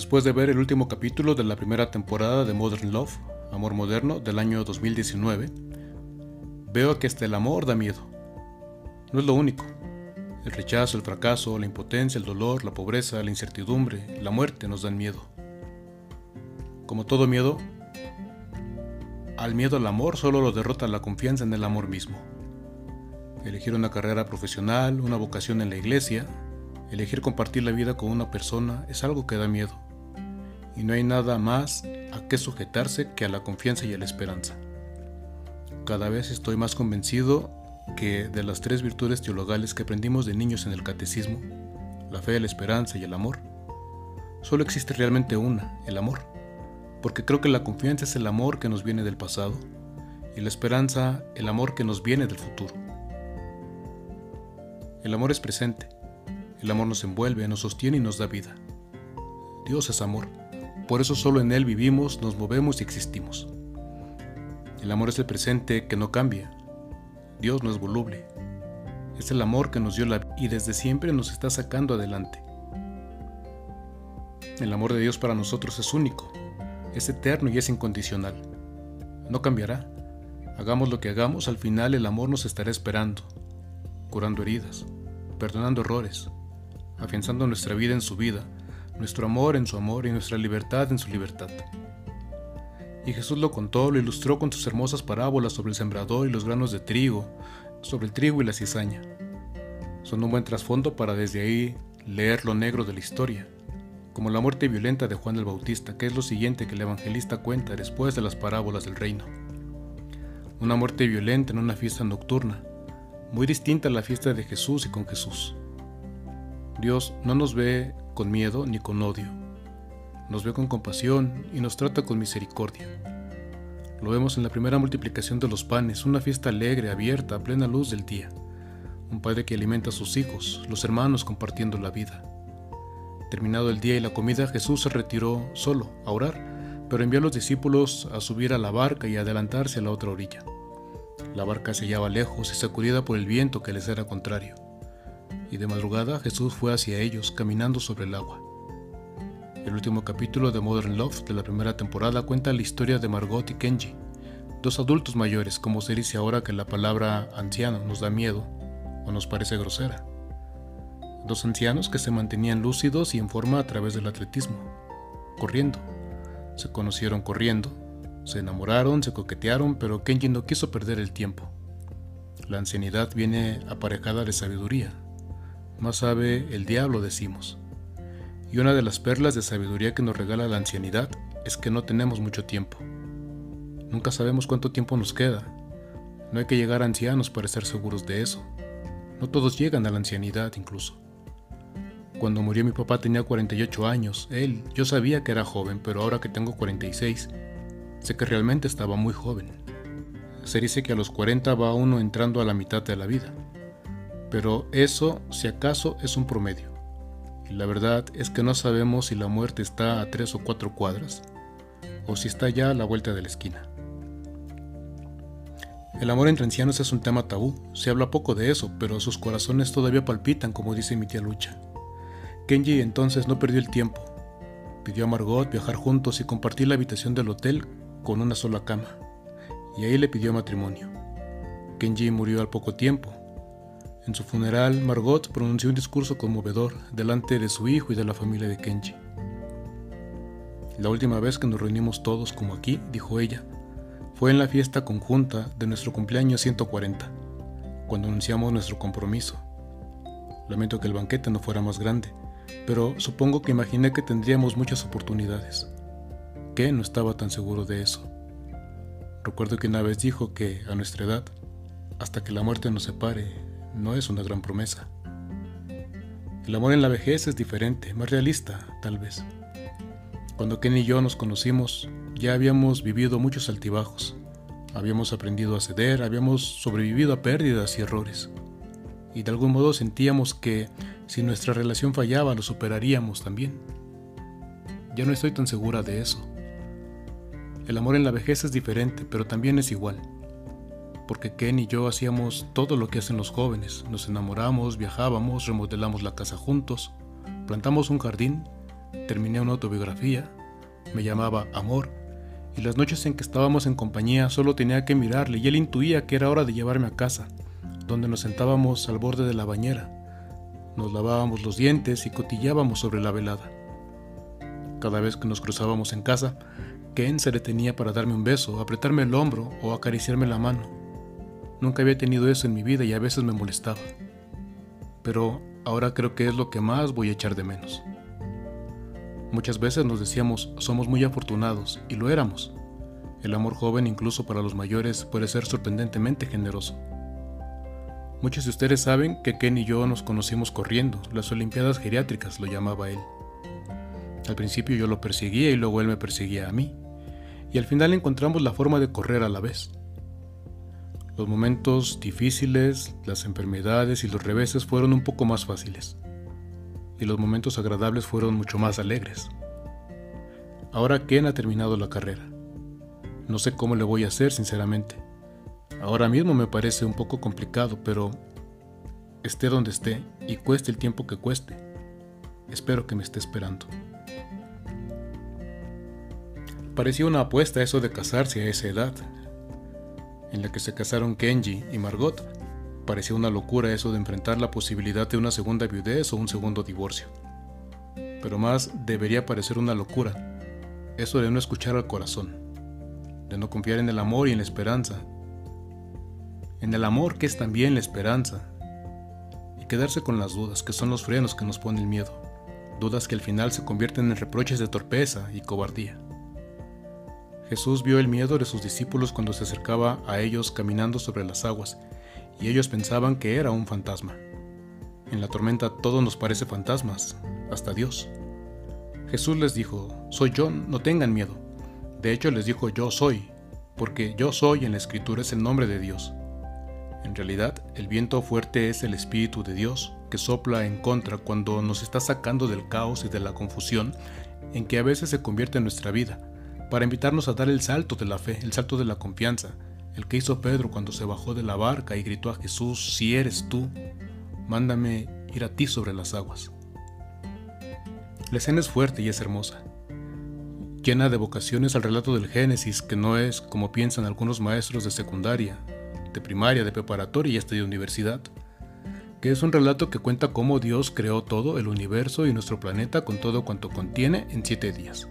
Después de ver el último capítulo de la primera temporada de Modern Love, Amor Moderno, del año 2019, veo que hasta el amor da miedo. No es lo único. El rechazo, el fracaso, la impotencia, el dolor, la pobreza, la incertidumbre, la muerte nos dan miedo. Como todo miedo, al miedo al amor solo lo derrota la confianza en el amor mismo. Elegir una carrera profesional, una vocación en la iglesia, elegir compartir la vida con una persona es algo que da miedo. Y no hay nada más a qué sujetarse que a la confianza y a la esperanza. Cada vez estoy más convencido que de las tres virtudes teologales que aprendimos de niños en el catecismo, la fe, la esperanza y el amor, solo existe realmente una, el amor porque creo que la confianza es el amor que nos viene del pasado y la esperanza el amor que nos viene del futuro. El amor es presente, el amor nos envuelve, nos sostiene y nos da vida. Dios es amor, por eso solo en Él vivimos, nos movemos y existimos. El amor es el presente que no cambia. Dios no es voluble. Es el amor que nos dio la vida y desde siempre nos está sacando adelante. El amor de Dios para nosotros es único, es eterno y es incondicional. No cambiará. Hagamos lo que hagamos, al final el amor nos estará esperando, curando heridas, perdonando errores, afianzando nuestra vida en su vida, nuestro amor en su amor y nuestra libertad en su libertad. Y Jesús lo contó, lo ilustró con sus hermosas parábolas sobre el sembrador y los granos de trigo, sobre el trigo y la cizaña. Son un buen trasfondo para desde ahí leer lo negro de la historia como la muerte violenta de Juan el Bautista, que es lo siguiente que el evangelista cuenta después de las parábolas del reino. Una muerte violenta en una fiesta nocturna, muy distinta a la fiesta de Jesús y con Jesús. Dios no nos ve con miedo ni con odio, nos ve con compasión y nos trata con misericordia. Lo vemos en la primera multiplicación de los panes, una fiesta alegre, abierta, a plena luz del día. Un padre que alimenta a sus hijos, los hermanos compartiendo la vida. Terminado el día y la comida, Jesús se retiró solo a orar, pero envió a los discípulos a subir a la barca y adelantarse a la otra orilla. La barca se hallaba lejos y sacudida por el viento que les era contrario. Y de madrugada Jesús fue hacia ellos, caminando sobre el agua. El último capítulo de Modern Love de la primera temporada cuenta la historia de Margot y Kenji, dos adultos mayores, como se dice ahora que la palabra anciano nos da miedo o nos parece grosera dos ancianos que se mantenían lúcidos y en forma a través del atletismo, corriendo. Se conocieron corriendo, se enamoraron, se coquetearon, pero Kenji no quiso perder el tiempo. La ancianidad viene aparejada de sabiduría. Más sabe el diablo, decimos. Y una de las perlas de sabiduría que nos regala la ancianidad es que no tenemos mucho tiempo. Nunca sabemos cuánto tiempo nos queda. No hay que llegar ancianos para estar seguros de eso. No todos llegan a la ancianidad incluso. Cuando murió mi papá tenía 48 años. Él, yo sabía que era joven, pero ahora que tengo 46, sé que realmente estaba muy joven. Se dice que a los 40 va uno entrando a la mitad de la vida. Pero eso, si acaso, es un promedio. Y la verdad es que no sabemos si la muerte está a tres o cuatro cuadras, o si está ya a la vuelta de la esquina. El amor entre ancianos es un tema tabú, se habla poco de eso, pero sus corazones todavía palpitan, como dice mi tía Lucha. Kenji entonces no perdió el tiempo. Pidió a Margot viajar juntos y compartir la habitación del hotel con una sola cama, y ahí le pidió matrimonio. Kenji murió al poco tiempo. En su funeral, Margot pronunció un discurso conmovedor delante de su hijo y de la familia de Kenji. La última vez que nos reunimos todos como aquí, dijo ella, fue en la fiesta conjunta de nuestro cumpleaños 140, cuando anunciamos nuestro compromiso. Lamento que el banquete no fuera más grande, pero supongo que imaginé que tendríamos muchas oportunidades. Que no estaba tan seguro de eso. Recuerdo que una vez dijo que a nuestra edad, hasta que la muerte nos separe, no es una gran promesa. El amor en la vejez es diferente, más realista, tal vez. Cuando Ken y yo nos conocimos, ya habíamos vivido muchos altibajos. Habíamos aprendido a ceder, habíamos sobrevivido a pérdidas y errores. Y de algún modo sentíamos que si nuestra relación fallaba, lo superaríamos también. Ya no estoy tan segura de eso. El amor en la vejez es diferente, pero también es igual. Porque Ken y yo hacíamos todo lo que hacen los jóvenes. Nos enamoramos, viajábamos, remodelamos la casa juntos, plantamos un jardín, terminé una autobiografía, me llamaba Amor, y las noches en que estábamos en compañía solo tenía que mirarle y él intuía que era hora de llevarme a casa, donde nos sentábamos al borde de la bañera, nos lavábamos los dientes y cotillábamos sobre la velada. Cada vez que nos cruzábamos en casa, Ken se detenía para darme un beso, apretarme el hombro o acariciarme la mano. Nunca había tenido eso en mi vida y a veces me molestaba. Pero ahora creo que es lo que más voy a echar de menos. Muchas veces nos decíamos somos muy afortunados y lo éramos. El amor joven incluso para los mayores puede ser sorprendentemente generoso. Muchos de ustedes saben que Ken y yo nos conocimos corriendo, las Olimpiadas Geriátricas lo llamaba él. Al principio yo lo perseguía y luego él me perseguía a mí, y al final encontramos la forma de correr a la vez. Los momentos difíciles, las enfermedades y los reveses fueron un poco más fáciles, y los momentos agradables fueron mucho más alegres. Ahora Ken ha terminado la carrera. No sé cómo le voy a hacer, sinceramente. Ahora mismo me parece un poco complicado, pero esté donde esté y cueste el tiempo que cueste, espero que me esté esperando. Parecía una apuesta eso de casarse a esa edad, en la que se casaron Kenji y Margot. Parecía una locura eso de enfrentar la posibilidad de una segunda viudez o un segundo divorcio. Pero más debería parecer una locura, eso de no escuchar al corazón, de no confiar en el amor y en la esperanza, en el amor que es también la esperanza, y quedarse con las dudas que son los frenos que nos pone el miedo, dudas que al final se convierten en reproches de torpeza y cobardía. Jesús vio el miedo de sus discípulos cuando se acercaba a ellos caminando sobre las aguas, y ellos pensaban que era un fantasma. En la tormenta todo nos parece fantasmas, hasta Dios. Jesús les dijo, soy yo, no tengan miedo. De hecho les dijo yo soy, porque yo soy en la escritura es el nombre de Dios. En realidad, el viento fuerte es el Espíritu de Dios que sopla en contra cuando nos está sacando del caos y de la confusión en que a veces se convierte en nuestra vida para invitarnos a dar el salto de la fe, el salto de la confianza, el que hizo Pedro cuando se bajó de la barca y gritó a Jesús, si eres tú, mándame ir a ti sobre las aguas. La escena es fuerte y es hermosa, llena de vocaciones al relato del Génesis, que no es como piensan algunos maestros de secundaria, de primaria, de preparatoria y hasta de universidad, que es un relato que cuenta cómo Dios creó todo el universo y nuestro planeta con todo cuanto contiene en siete días.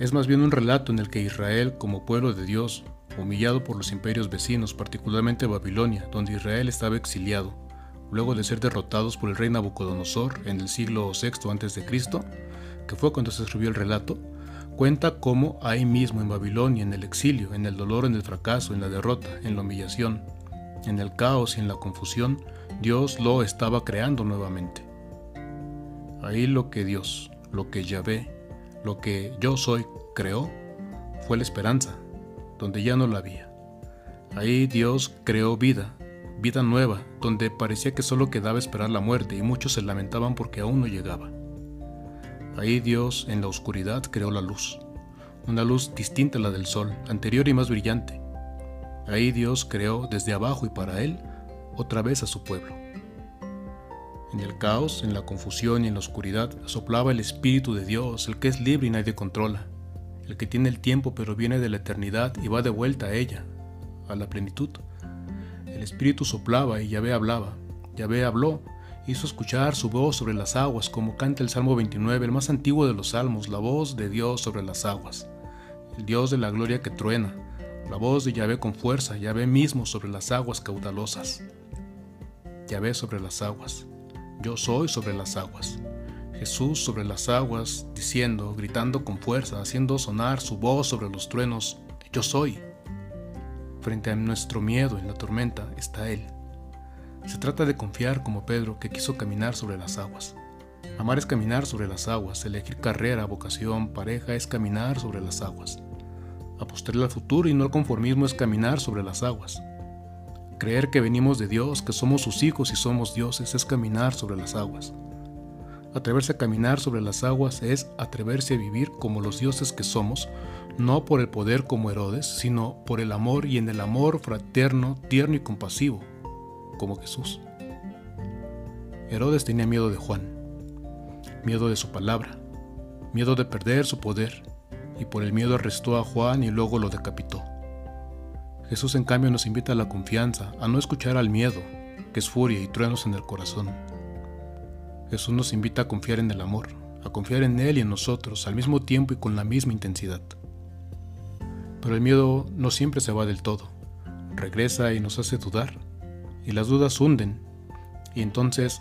Es más bien un relato en el que Israel, como pueblo de Dios, humillado por los imperios vecinos, particularmente Babilonia, donde Israel estaba exiliado, luego de ser derrotados por el rey Nabucodonosor en el siglo VI a.C., que fue cuando se escribió el relato, cuenta cómo ahí mismo en Babilonia, en el exilio, en el dolor, en el fracaso, en la derrota, en la humillación, en el caos y en la confusión, Dios lo estaba creando nuevamente. Ahí lo que Dios, lo que Yahvé, lo que yo soy creó fue la esperanza, donde ya no la había. Ahí Dios creó vida, vida nueva, donde parecía que solo quedaba esperar la muerte y muchos se lamentaban porque aún no llegaba. Ahí Dios en la oscuridad creó la luz, una luz distinta a la del sol, anterior y más brillante. Ahí Dios creó desde abajo y para Él otra vez a su pueblo. En el caos, en la confusión y en la oscuridad soplaba el Espíritu de Dios, el que es libre y nadie controla, el que tiene el tiempo pero viene de la eternidad y va de vuelta a ella, a la plenitud. El Espíritu soplaba y Yahvé hablaba. Yahvé habló, hizo escuchar su voz sobre las aguas, como canta el Salmo 29, el más antiguo de los salmos, la voz de Dios sobre las aguas, el Dios de la gloria que truena, la voz de Yahvé con fuerza, Yahvé mismo sobre las aguas caudalosas. Yahvé sobre las aguas yo soy sobre las aguas. Jesús sobre las aguas, diciendo, gritando con fuerza, haciendo sonar su voz sobre los truenos, yo soy. Frente a nuestro miedo en la tormenta está Él. Se trata de confiar como Pedro que quiso caminar sobre las aguas. Amar es caminar sobre las aguas, elegir carrera, vocación, pareja es caminar sobre las aguas. Apostarle al futuro y no al conformismo es caminar sobre las aguas. Creer que venimos de Dios, que somos sus hijos y somos dioses, es caminar sobre las aguas. Atreverse a caminar sobre las aguas es atreverse a vivir como los dioses que somos, no por el poder como Herodes, sino por el amor y en el amor fraterno, tierno y compasivo, como Jesús. Herodes tenía miedo de Juan. miedo de su palabra, miedo de perder su poder, y por el miedo arrestó a Juan y luego lo decapitó. Jesús en cambio nos invita a la confianza, a no escuchar al miedo, que es furia y truenos en el corazón. Jesús nos invita a confiar en el amor, a confiar en Él y en nosotros al mismo tiempo y con la misma intensidad. Pero el miedo no siempre se va del todo, regresa y nos hace dudar, y las dudas hunden, y entonces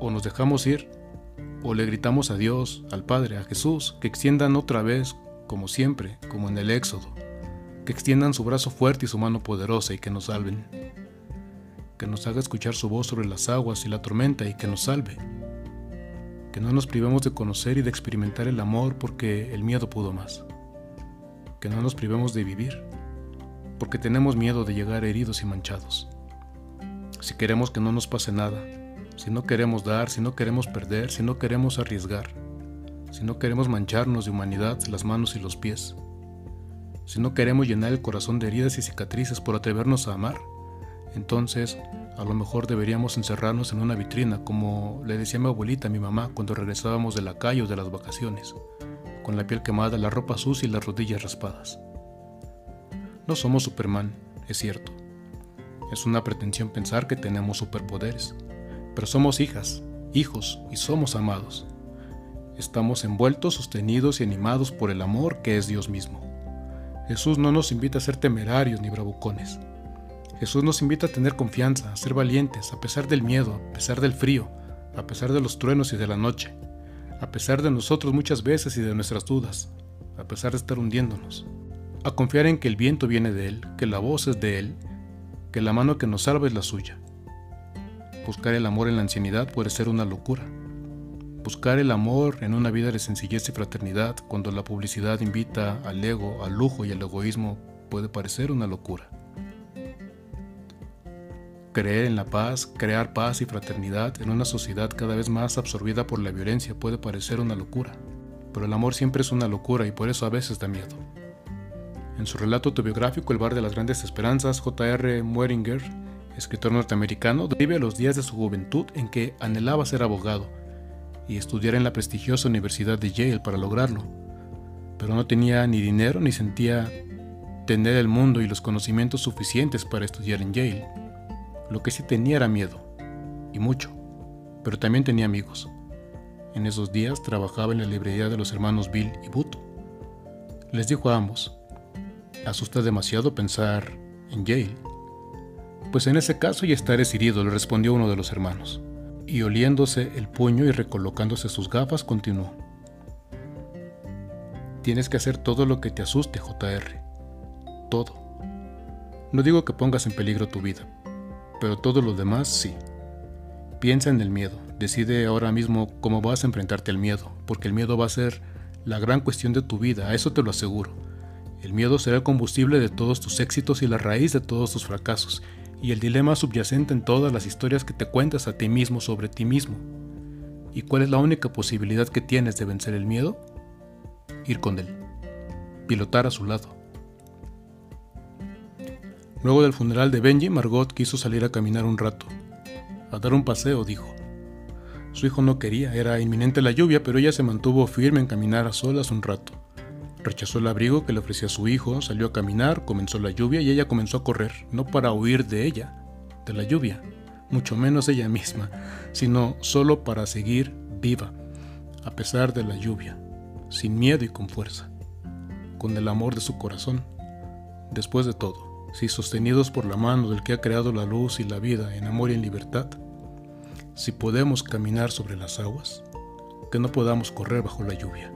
o nos dejamos ir, o le gritamos a Dios, al Padre, a Jesús, que extiendan otra vez, como siempre, como en el Éxodo, que extiendan su brazo fuerte y su mano poderosa y que nos salven, que nos haga escuchar su voz sobre las aguas y la tormenta y que nos salve, que no nos privemos de conocer y de experimentar el amor porque el miedo pudo más, que no nos privemos de vivir, porque tenemos miedo de llegar heridos y manchados. Si queremos que no nos pase nada, si no queremos dar, si no queremos perder, si no queremos arriesgar, si no queremos mancharnos de humanidad las manos y los pies, si no queremos llenar el corazón de heridas y cicatrices por atrevernos a amar, entonces a lo mejor deberíamos encerrarnos en una vitrina, como le decía mi abuelita a mi mamá cuando regresábamos de la calle o de las vacaciones, con la piel quemada, la ropa sucia y las rodillas raspadas. No somos Superman, es cierto. Es una pretensión pensar que tenemos superpoderes, pero somos hijas, hijos y somos amados. Estamos envueltos, sostenidos y animados por el amor que es Dios mismo. Jesús no nos invita a ser temerarios ni bravucones. Jesús nos invita a tener confianza, a ser valientes, a pesar del miedo, a pesar del frío, a pesar de los truenos y de la noche, a pesar de nosotros muchas veces y de nuestras dudas, a pesar de estar hundiéndonos, a confiar en que el viento viene de Él, que la voz es de Él, que la mano que nos salva es la suya, Buscar el amor en la ancianidad puede ser una locura. Buscar el amor en una vida de sencillez y fraternidad cuando la publicidad invita al ego, al lujo y al egoísmo puede parecer una locura. Creer en la paz, crear paz y fraternidad en una sociedad cada vez más absorbida por la violencia puede parecer una locura, pero el amor siempre es una locura y por eso a veces da miedo. En su relato autobiográfico El bar de las grandes esperanzas, J.R. Mueringer escritor norteamericano, vive los días de su juventud en que anhelaba ser abogado y estudiar en la prestigiosa Universidad de Yale para lograrlo, pero no tenía ni dinero ni sentía tener el mundo y los conocimientos suficientes para estudiar en Yale. Lo que sí tenía era miedo, y mucho, pero también tenía amigos. En esos días trabajaba en la librería de los hermanos Bill y Booth. Les dijo a ambos, asusta demasiado pensar en Yale pues en ese caso ya estares herido, le respondió uno de los hermanos. Y oliéndose el puño y recolocándose sus gafas, continuó. Tienes que hacer todo lo que te asuste, JR. Todo. No digo que pongas en peligro tu vida, pero todo lo demás sí. Piensa en el miedo. Decide ahora mismo cómo vas a enfrentarte al miedo, porque el miedo va a ser la gran cuestión de tu vida, a eso te lo aseguro. El miedo será el combustible de todos tus éxitos y la raíz de todos tus fracasos, y el dilema subyacente en todas las historias que te cuentas a ti mismo sobre ti mismo. ¿Y cuál es la única posibilidad que tienes de vencer el miedo? Ir con él, pilotar a su lado. Luego del funeral de Benji, Margot quiso salir a caminar un rato, a dar un paseo, dijo. Su hijo no quería, era inminente la lluvia, pero ella se mantuvo firme en caminar a solas un rato. Rechazó el abrigo que le ofrecía su hijo, salió a caminar, comenzó la lluvia y ella comenzó a correr, no para huir de ella, de la lluvia, mucho menos ella misma, sino solo para seguir viva, a pesar de la lluvia, sin miedo y con fuerza, con el amor de su corazón. Después de todo, si sostenidos por la mano del que ha creado la luz y la vida en amor y en libertad, si podemos caminar sobre las aguas, que no podamos correr bajo la lluvia.